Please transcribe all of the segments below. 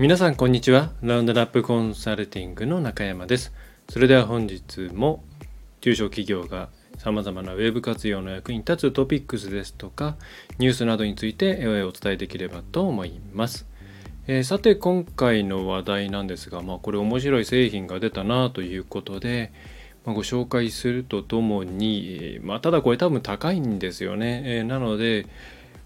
皆さんこんにちは。ラウンドラップコンサルティングの中山です。それでは本日も中小企業がさまざまなウェブ活用の役に立つトピックスですとかニュースなどについてお伝えできればと思います、えー、さて今回の話題なんですが、まあ、これ面白い製品が出たなということで、ま、ご紹介するとともに、まあ、ただこれ多分高いんですよね、えー、なので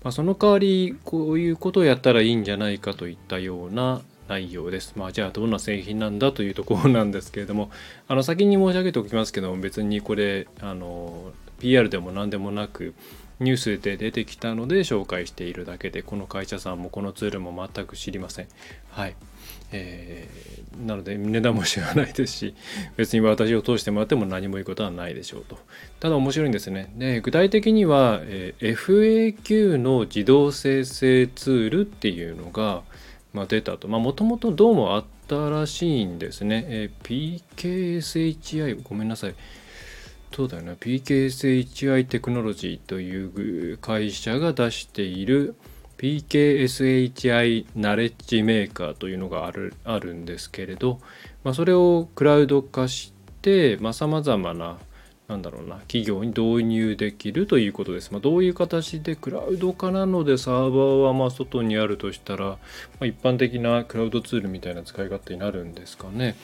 まあ、その代わりこういうことをやったらいいんじゃないかといったような内容です。まあじゃあどんな製品なんだというところなんですけれども あの先に申し上げておきますけども別にこれあの PR でも何でもなくニュースで出てきたので紹介しているだけでこの会社さんもこのツールも全く知りません。はい。えー、なので値段も知らないですし 別に私を通してもらっても何もいいことはないでしょうと。ただ面白いんですね。で具体的には、えー、FAQ の自動生成ツールっていうのが、まあ、出たと。もともとどうもあったらしいんですね。えー、PKSHI ごめんなさい。そうだよね PKSHI テクノロジーという会社が出している PKSHI ナレッジメーカーというのがあるあるんですけれど、まあ、それをクラウド化してさまざ、まななんだろうな企業に導入できるということです。まあ、どういう形でクラウド化なのでサーバーはま外にあるとしたら、まあ、一般的なクラウドツールみたいな使い勝手になるんですかね。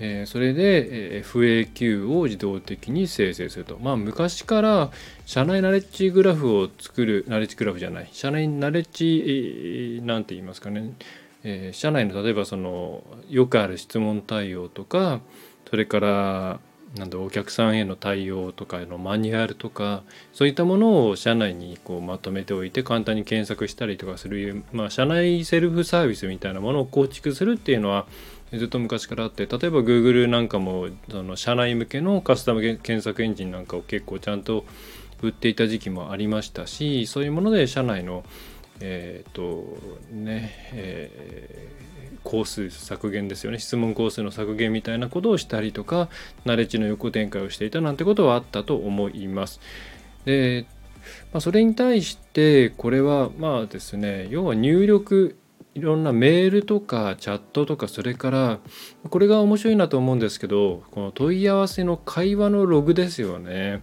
えー、それで、FAQ を自動的に生成すると。まあ昔から社内ナレッジグラフを作る、ナレッジグラフじゃない、社内ナレッジ、なんて言いますかね、えー、社内の例えばそのよくある質問対応とか、それからなんだお客さんへの対応とかのマニュアルとかそういったものを社内にこうまとめておいて簡単に検索したりとかする、まあ、社内セルフサービスみたいなものを構築するっていうのはずっと昔からあって例えば Google なんかもその社内向けのカスタム検索エンジンなんかを結構ちゃんと売っていた時期もありましたしそういうもので社内のえっ、ー、とね、えー、工数削減ですよね質問工数の削減みたいなことをしたりとかナレッジの横展開をしていたなんてことはあったと思います。でまあ、それに対してこれはまあですね要は入力いろんなメールとかチャットとかそれからこれが面白いなと思うんですけどこの問い合わせの会話のログですよね。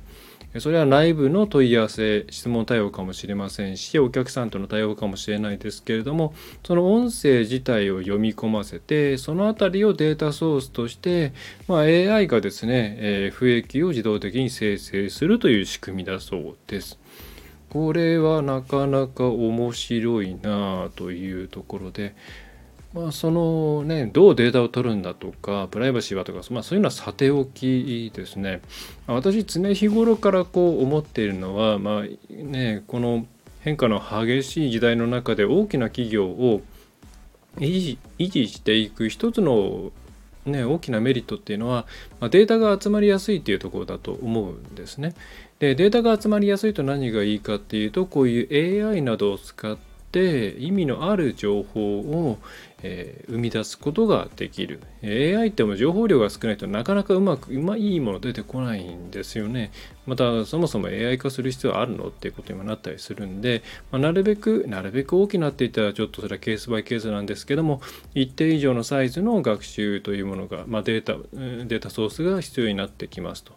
それは内部の問い合わせ質問対応かもしれませんしお客さんとの対応かもしれないですけれどもその音声自体を読み込ませてその辺りをデータソースとして、まあ、AI がですね、えー、不益を自動的に生成するという仕組みだそうです。これはなかなか面白いなというところで、まあ、そのねどうデータを取るんだとかプライバシーはとか、まあ、そういうのはさておきですね私常日頃からこう思っているのは、まあね、この変化の激しい時代の中で大きな企業を維持していく一つのね、大きなメリットっていうのは、まあ、データが集まりやすいっていうところだと思うんですね。でデータが集まりやすいと何がいいかっていうとこういう AI などを使って意味のある情報を、えー、生み出すことができる AI っても情報量が少ないとなかなかうまくうまいいもの出てこないんですよねまたそもそも AI 化する必要あるのっていうことにもなったりするんで、まあ、なるべくなるべく大きなっていったらちょっとそれはケースバイケースなんですけども一定以上のサイズの学習というものが、まあ、データデータソースが必要になってきますと。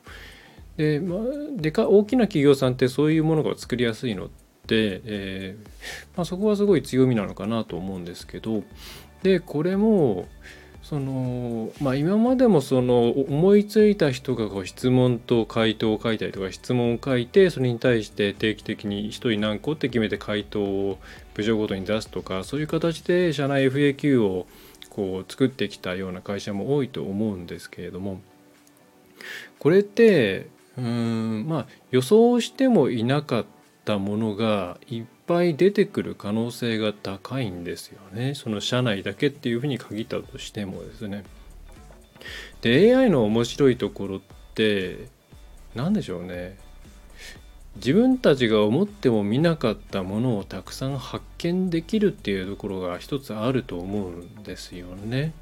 で,、まあ、でか大きな企業さんってそういうものが作りやすいので、えー、まあ、そこはすごい強みなのかなと思うんですけどでこれもそのまあ今までもその思いついた人がこう質問と回答を書いたりとか質問を書いてそれに対して定期的に1人何個って決めて回答を部署ごとに出すとかそういう形で社内 FAQ をこう作ってきたような会社も多いと思うんですけれどもこれってうんまあ予想してもいなかったものがいっぱい出てくる可能性が高いんですよねその社内だけっていうふうに限ったとしてもですね。で AI の面白いところって何でしょうね自分たちが思っても見なかったものをたくさん発見できるっていうところが一つあると思うんですよね。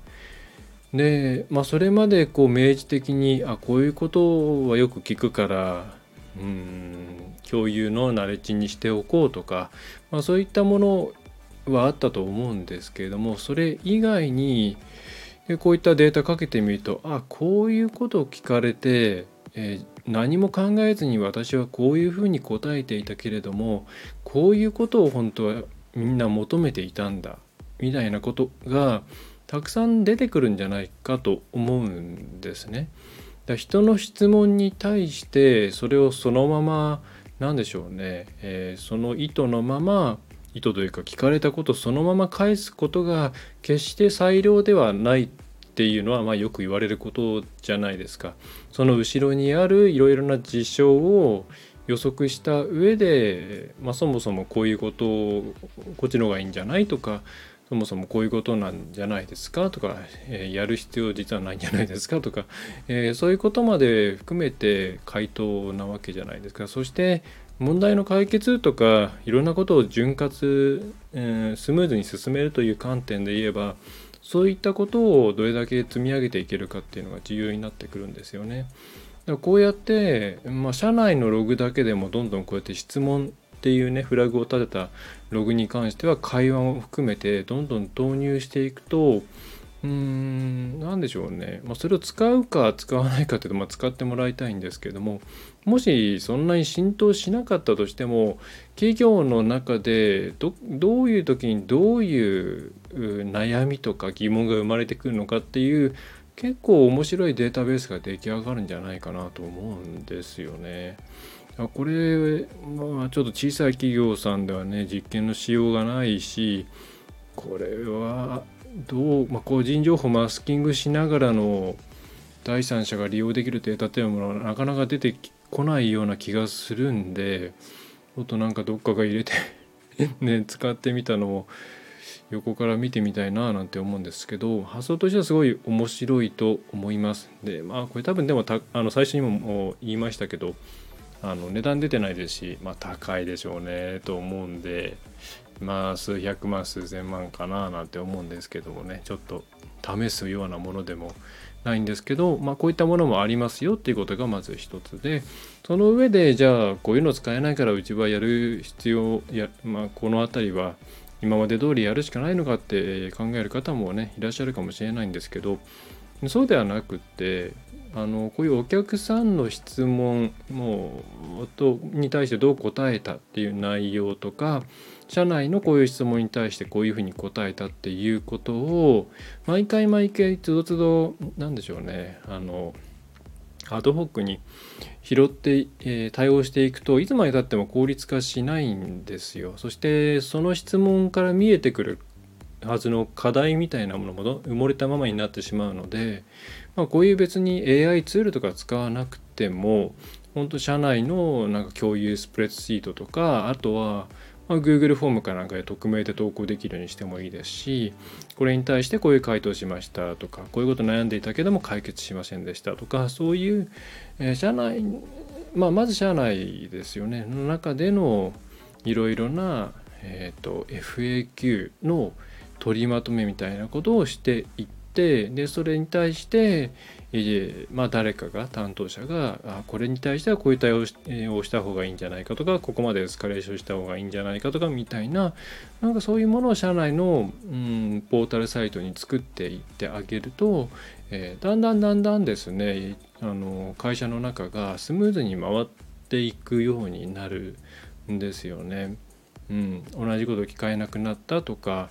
で、まあ、それまでこう明示的にあこういうことはよく聞くからうん共有のナレッジにしておこうとか、まあ、そういったものはあったと思うんですけれどもそれ以外にこういったデータかけてみるとあこういうことを聞かれて、えー、何も考えずに私はこういうふうに答えていたけれどもこういうことを本当はみんな求めていたんだみたいなことがたくさん出てくるんじゃないかと思うんですね。だ人の質問に対してそれをそのまま何でしょうね、えー、その意図のまま意図というか聞かれたことそのまま返すことが決して裁量ではないっていうのはまあよく言われることじゃないですか。その後ろにあるいろいろな事象を予測した上で、まあ、そもそもこういうことをこっちの方がいいんじゃないとかそもそもこういうことなんじゃないですか？とか、えー、やる必要実はないんじゃないですか？とか、えー、そういうことまで含めて回答なわけじゃないですか？そして問題の解決とかいろんなことを潤滑、えー、スムーズに進めるという観点で言えばそういったことをどれだけ積み上げていけるかっていうのが重要になってくるんですよね。だからこうやって、まあ、社内のログだけでもどんどんこうやって質問っていうねフラグを立てたログに関しては会話も含めてどんどん投入していくとうーん何でしょうね、まあ、それを使うか使わないかっていうと、まあ、使ってもらいたいんですけどももしそんなに浸透しなかったとしても企業の中でどどういう時にどういう悩みとか疑問が生まれてくるのかっていう結構面白いデータベースが出来上がるんじゃないかなと思うんですよね。これ、まあ、ちょっと小さい企業さんではね実験のしようがないしこれはどう、まあ、個人情報マスキングしながらの第三者が利用できるデータっていうものはなかなか出てこないような気がするんでちょっとなんかどっかが入れてね使ってみたのを横から見てみたいななんて思うんですけど発想としてはすごい面白いと思います。でまあこれ多分でもあの最初にも言いましたけどあの値段出てないですし、まあ、高いでしょうねと思うんでまあ数百万数千万かななんて思うんですけどもねちょっと試すようなものでもないんですけど、まあ、こういったものもありますよっていうことがまず一つでその上でじゃあこういうの使えないからうちはやる必要や、まあ、この辺りは今まで通りやるしかないのかって考える方もねいらっしゃるかもしれないんですけどそうではなくてあのこういうお客さんの質問もとに対してどう答えたっていう内容とか社内のこういう質問に対してこういうふうに答えたっていうことを毎回毎回つどつど何でしょうねあのアドホックに拾って、え、対応していくといつまでたっても効率化しないんですよ。そしてその質問から見えてくるはずの課題みたいなものも埋もれたままになってしまうのでまあ、こういう別に AI ツールとか使わなくても本当社内のなんか共有スプレッドシートとかあとはま Google フォームかなんかで匿名で投稿できるようにしてもいいですしこれに対してこういう回答しましたとかこういうこと悩んでいたけども解決しませんでしたとかそういう、え社内まあまず社内ですよね。の中でのいろいろな、えーと FAQ の取りまとめみたいなことをしていってでそれに対して、え、まあ、誰かが担当者があこれに対してはこういう対応をした方がいいんじゃないかとかここまでエスカレーションした方がいいんじゃないかとかみたいななんかそういうものを社内の、うん、ポータルサイトに作っていってあげると、えー、だんだんだんだんですねあの会社の中がスムーズに回っていくようになるんですよね。うん、同じこと聞かえなくなったとか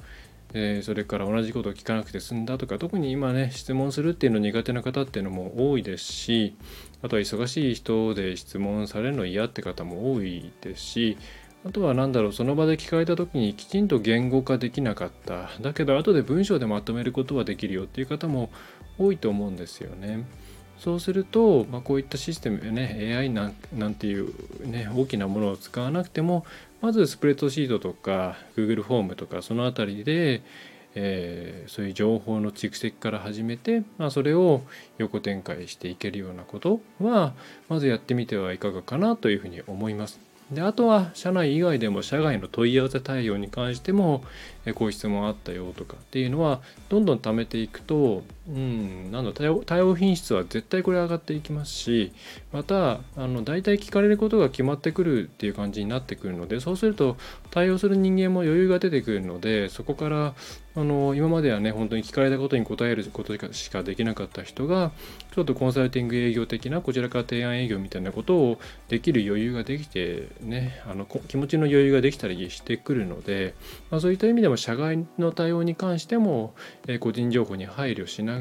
えー、それから同じことを聞かなくて済んだとか特に今ね質問するっていうの苦手な方っていうのも多いですしあとは忙しい人で質問されるの嫌って方も多いですしあとは何だろうその場で聞かれた時にきちんと言語化できなかっただけど後で文章でまとめることはできるよっていう方も多いと思うんですよね。そうすると、まあ、こういったシステムね AI なんなんていう、ね、大きなものを使わなくてもまずスプレッドシートとか Google フォームとかその辺りで、えー、そういう情報の蓄積から始めて、まあ、それを横展開していけるようなことはまずやってみてはいかがかなというふうに思います。であとは社内以外でも社外の問い合わせ対応に関してもこういう質問あったよとかっていうのはどんどん貯めていくとうんなんだ対応対応品質は絶対これ上がっていきますしまたあの大体聞かれることが決まってくるっていう感じになってくるのでそうすると対応する人間も余裕が出てくるのでそこからあの今まではね本当に聞かれたことに答えることしかできなかった人がちょっとコンサルティング営業的なこちらから提案営業みたいなことをできる余裕ができてねあの気持ちの余裕ができたりしてくるので、まあ、そういった意味でも社外の対応に関しても、え、個人情報に配慮しながら、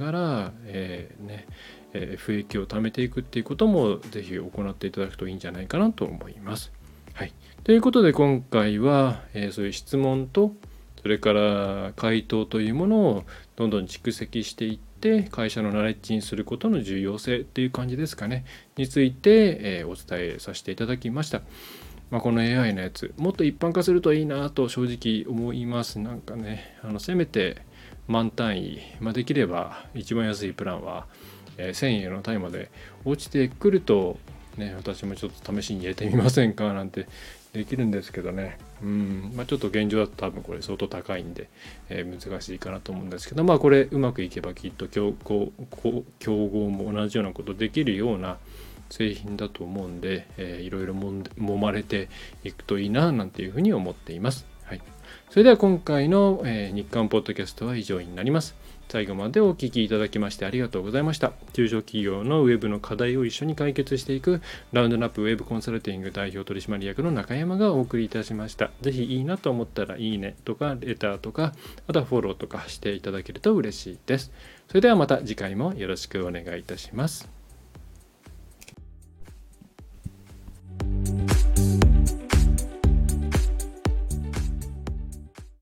えー、ねえー、益を貯めていくっていうこともぜひ行っていただくといいんじゃないかなと思います。はい、ということで今回は、えー、そういう質問とそれから回答というものをどんどん蓄積していって会社のナレッジにすることの重要性っていう感じですかねについて、え、お伝えさせていただきました。まあ、この AI のやつもっと一般化するといいなと正直思いますなんかねあのせめて満単位、まあ、できれば一番安いプランは、えー、1000円の単位まで落ちてくるとね私もちょっと試しに入れてみませんかなんてできるんですけどね。うん、まあ、ちょっと現状だと多分これ相当高いんで、えー、難しいかなと思うんですけどまあこれうまくいけばきっと競合競合も同じようなことできるような製品だと思うんで、えー、いろいろ揉まれていくといいななんていうふうに思っています。はい、それでは今回の、えー、日刊ポッドキャストは以上になります。最後までお聴きいただきましてありがとうございました。中小企業のウェブの課題を一緒に解決していくラウンドナップウェブコンサルティング代表取締役の中山がお送りいたしました。ぜひいいなと思ったらいいねとかレターとかあとはフォローとかしていただけると嬉しいです。それではまた次回もよろしくお願いいたします。